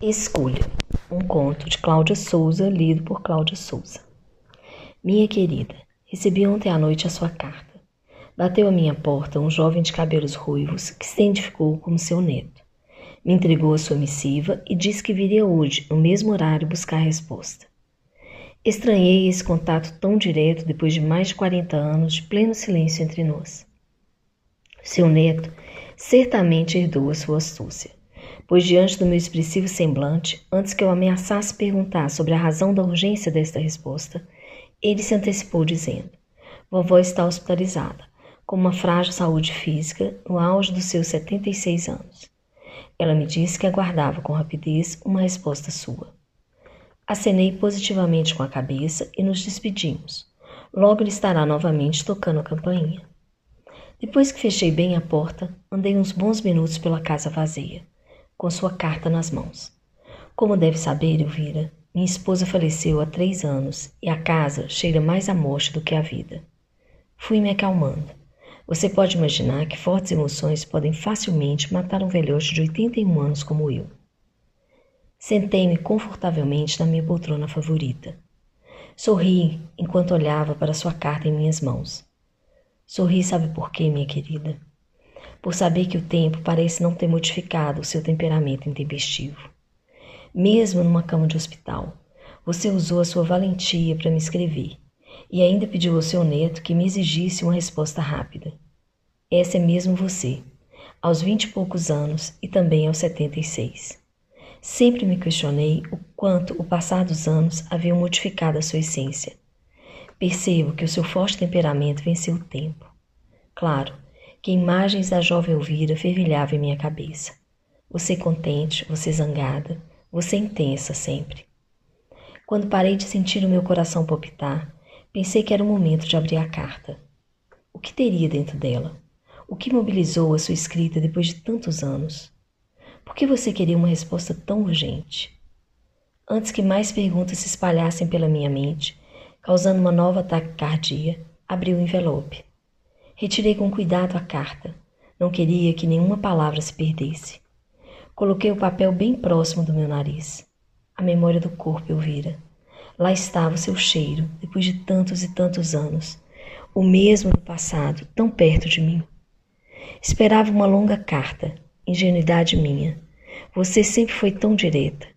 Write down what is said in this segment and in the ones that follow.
Escolha. Um conto de Cláudia Souza, lido por Cláudia Souza. Minha querida, recebi ontem à noite a sua carta. Bateu à minha porta um jovem de cabelos ruivos que se identificou como seu neto. Me entregou a sua missiva e disse que viria hoje, no mesmo horário, buscar a resposta. Estranhei esse contato tão direto depois de mais de 40 anos de pleno silêncio entre nós. Seu neto certamente herdou a sua astúcia pois diante do meu expressivo semblante, antes que eu ameaçasse perguntar sobre a razão da urgência desta resposta, ele se antecipou dizendo: Vovó está hospitalizada, com uma frágil saúde física, no auge dos seus 76 anos. Ela me disse que aguardava com rapidez uma resposta sua. Acenei positivamente com a cabeça e nos despedimos. Logo ele estará novamente tocando a campainha. Depois que fechei bem a porta, andei uns bons minutos pela casa vazia com sua carta nas mãos. Como deve saber, Elvira, minha esposa faleceu há três anos e a casa cheira mais a morte do que a vida. Fui me acalmando. Você pode imaginar que fortes emoções podem facilmente matar um velhote de 81 anos como eu. Sentei-me confortavelmente na minha poltrona favorita. Sorri enquanto olhava para sua carta em minhas mãos. Sorri, sabe por quê, minha querida? Por saber que o tempo parece não ter modificado o seu temperamento intempestivo. Mesmo numa cama de hospital, você usou a sua valentia para me escrever e ainda pediu ao seu neto que me exigisse uma resposta rápida. Essa é mesmo você, aos vinte e poucos anos e também aos setenta e seis. Sempre me questionei o quanto o passar dos anos havia modificado a sua essência. Percebo que o seu forte temperamento venceu o tempo. Claro, que imagens da jovem Elvira fervilhavam em minha cabeça. Você contente, você zangada, você intensa sempre. Quando parei de sentir o meu coração palpitar, pensei que era o momento de abrir a carta. O que teria dentro dela? O que mobilizou a sua escrita depois de tantos anos? Por que você queria uma resposta tão urgente? Antes que mais perguntas se espalhassem pela minha mente, causando uma nova taquicardia, abri o envelope. Retirei com cuidado a carta. Não queria que nenhuma palavra se perdesse. Coloquei o papel bem próximo do meu nariz. A memória do corpo eu vira. Lá estava o seu cheiro, depois de tantos e tantos anos. O mesmo do passado, tão perto de mim. Esperava uma longa carta, ingenuidade minha. Você sempre foi tão direta.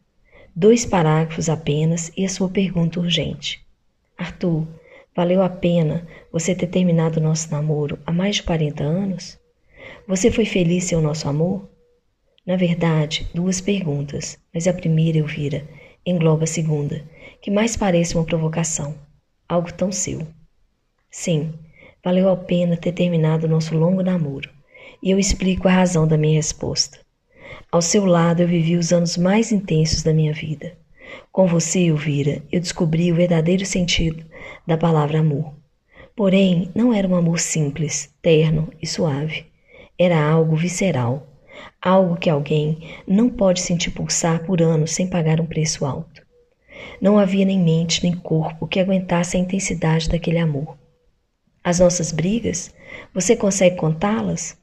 Dois parágrafos apenas e a sua pergunta urgente. Arthur, Valeu a pena você ter terminado o nosso namoro há mais de 40 anos? Você foi feliz sem o nosso amor? Na verdade, duas perguntas, mas a primeira, Elvira, engloba a segunda, que mais parece uma provocação, algo tão seu. Sim, valeu a pena ter terminado o nosso longo namoro, e eu explico a razão da minha resposta. Ao seu lado eu vivi os anos mais intensos da minha vida. Com você, Elvira, eu descobri o verdadeiro sentido da palavra amor. Porém, não era um amor simples, terno e suave. Era algo visceral, algo que alguém não pode sentir pulsar por anos sem pagar um preço alto. Não havia nem mente nem corpo que aguentasse a intensidade daquele amor. As nossas brigas, você consegue contá-las?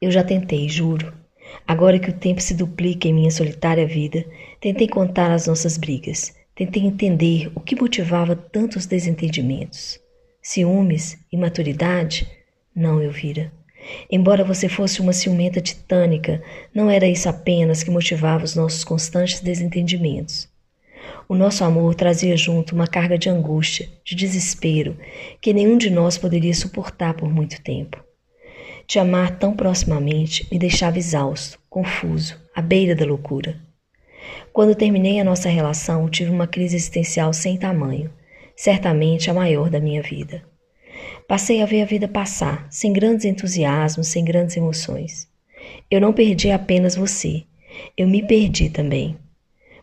Eu já tentei, juro. Agora que o tempo se duplica em minha solitária vida, tentei contar as nossas brigas, Tentei entender o que motivava tantos desentendimentos. Ciúmes? Imaturidade? Não, Elvira. Embora você fosse uma ciumenta titânica, não era isso apenas que motivava os nossos constantes desentendimentos. O nosso amor trazia junto uma carga de angústia, de desespero, que nenhum de nós poderia suportar por muito tempo. Te amar tão proximamente me deixava exausto, confuso, à beira da loucura. Quando terminei a nossa relação, tive uma crise existencial sem tamanho, certamente a maior da minha vida. Passei a ver a vida passar, sem grandes entusiasmos, sem grandes emoções. Eu não perdi apenas você, eu me perdi também.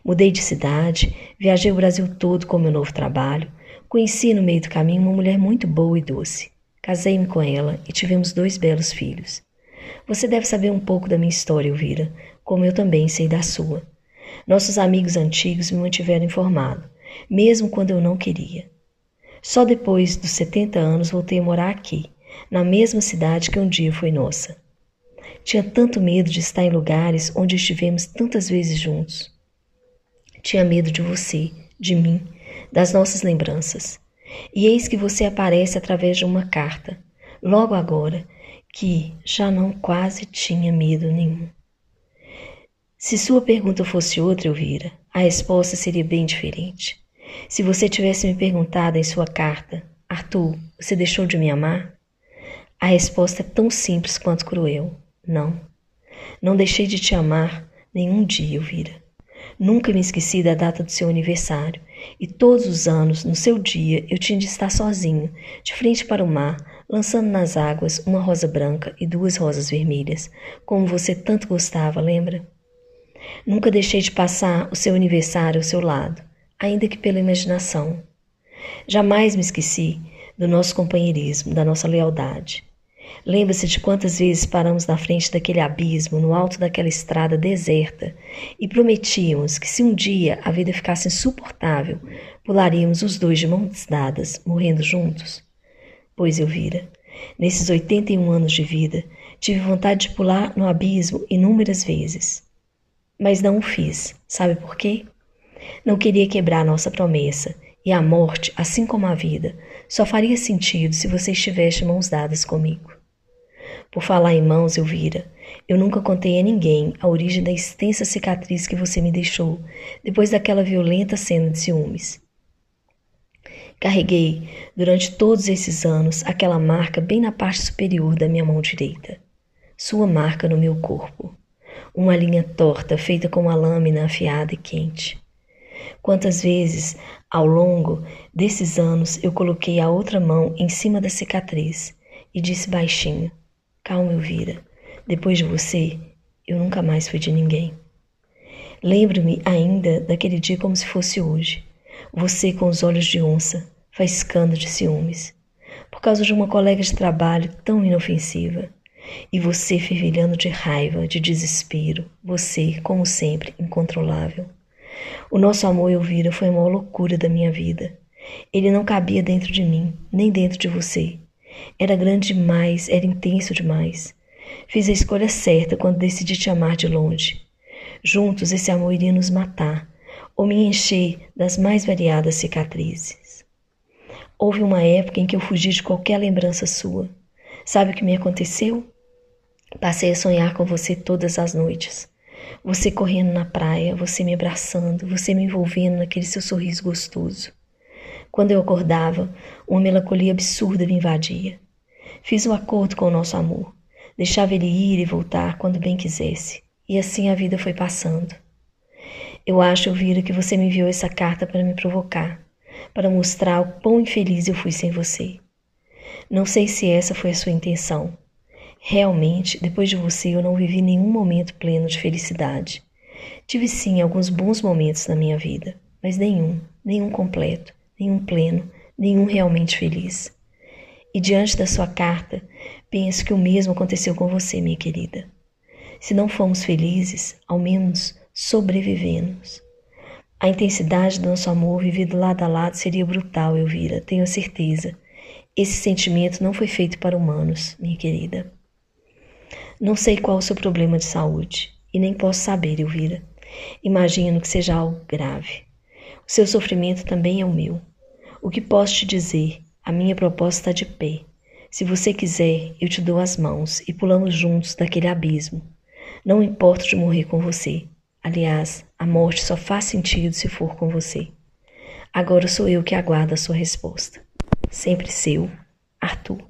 Mudei de cidade, viajei o Brasil todo com meu novo trabalho, conheci no meio do caminho uma mulher muito boa e doce. Casei-me com ela e tivemos dois belos filhos. Você deve saber um pouco da minha história, Elvira, como eu também sei da sua. Nossos amigos antigos me mantiveram informado, mesmo quando eu não queria. Só depois dos 70 anos voltei a morar aqui, na mesma cidade que um dia foi nossa. tinha tanto medo de estar em lugares onde estivemos tantas vezes juntos. Tinha medo de você, de mim, das nossas lembranças. E eis que você aparece através de uma carta, logo agora, que já não quase tinha medo nenhum. Se sua pergunta fosse outra, Elvira, a resposta seria bem diferente. Se você tivesse me perguntado em sua carta, Arthur, você deixou de me amar? A resposta é tão simples quanto cruel. Não. Não deixei de te amar nenhum dia, Elvira. Nunca me esqueci da data do seu aniversário, e todos os anos, no seu dia, eu tinha de estar sozinho, de frente para o mar, lançando nas águas uma rosa branca e duas rosas vermelhas, como você tanto gostava, lembra? Nunca deixei de passar o seu aniversário ao seu lado, ainda que pela imaginação. Jamais me esqueci do nosso companheirismo, da nossa lealdade. Lembra-se de quantas vezes paramos na frente daquele abismo, no alto daquela estrada deserta, e prometíamos que se um dia a vida ficasse insuportável, pularíamos os dois de mãos dadas, morrendo juntos? Pois, Elvira, nesses 81 anos de vida, tive vontade de pular no abismo inúmeras vezes. Mas não o fiz. Sabe por quê? Não queria quebrar nossa promessa, e a morte, assim como a vida, só faria sentido se você estivesse mãos dadas comigo. Por falar em mãos, Elvira, eu nunca contei a ninguém a origem da extensa cicatriz que você me deixou depois daquela violenta cena de ciúmes. Carreguei, durante todos esses anos, aquela marca bem na parte superior da minha mão direita. Sua marca no meu corpo. Uma linha torta feita com uma lâmina afiada e quente. Quantas vezes, ao longo desses anos, eu coloquei a outra mão em cima da cicatriz e disse baixinho: Calma, Elvira. Depois de você, eu nunca mais fui de ninguém. Lembro-me ainda daquele dia como se fosse hoje. Você com os olhos de onça, faiscando de ciúmes, por causa de uma colega de trabalho tão inofensiva. E você fervilhando de raiva, de desespero, você, como sempre, incontrolável. O nosso amor, Elvira, foi a maior loucura da minha vida. Ele não cabia dentro de mim, nem dentro de você. Era grande demais, era intenso demais. Fiz a escolha certa quando decidi te amar de longe. Juntos esse amor iria nos matar, ou me encher das mais variadas cicatrizes. Houve uma época em que eu fugi de qualquer lembrança sua. Sabe o que me aconteceu? Passei a sonhar com você todas as noites. Você correndo na praia, você me abraçando, você me envolvendo naquele seu sorriso gostoso. Quando eu acordava, uma melancolia absurda me invadia. Fiz um acordo com o nosso amor. Deixava ele ir e voltar quando bem quisesse. E assim a vida foi passando. Eu acho, Elvira, que você me enviou essa carta para me provocar, para mostrar o quão infeliz eu fui sem você. Não sei se essa foi a sua intenção. Realmente, depois de você, eu não vivi nenhum momento pleno de felicidade. Tive sim alguns bons momentos na minha vida, mas nenhum, nenhum completo, nenhum pleno, nenhum realmente feliz. E diante da sua carta, penso que o mesmo aconteceu com você, minha querida. Se não fomos felizes, ao menos sobrevivemos. A intensidade do nosso amor vivido lado a lado seria brutal, Elvira, tenho certeza. Esse sentimento não foi feito para humanos, minha querida. Não sei qual o seu problema de saúde, e nem posso saber, Elvira. Imagino que seja algo grave. Seu sofrimento também é o meu. O que posso te dizer? A minha proposta está de pé. Se você quiser, eu te dou as mãos e pulamos juntos daquele abismo. Não importo de morrer com você. Aliás, a morte só faz sentido se for com você. Agora sou eu que aguardo a sua resposta. Sempre seu, Arthur.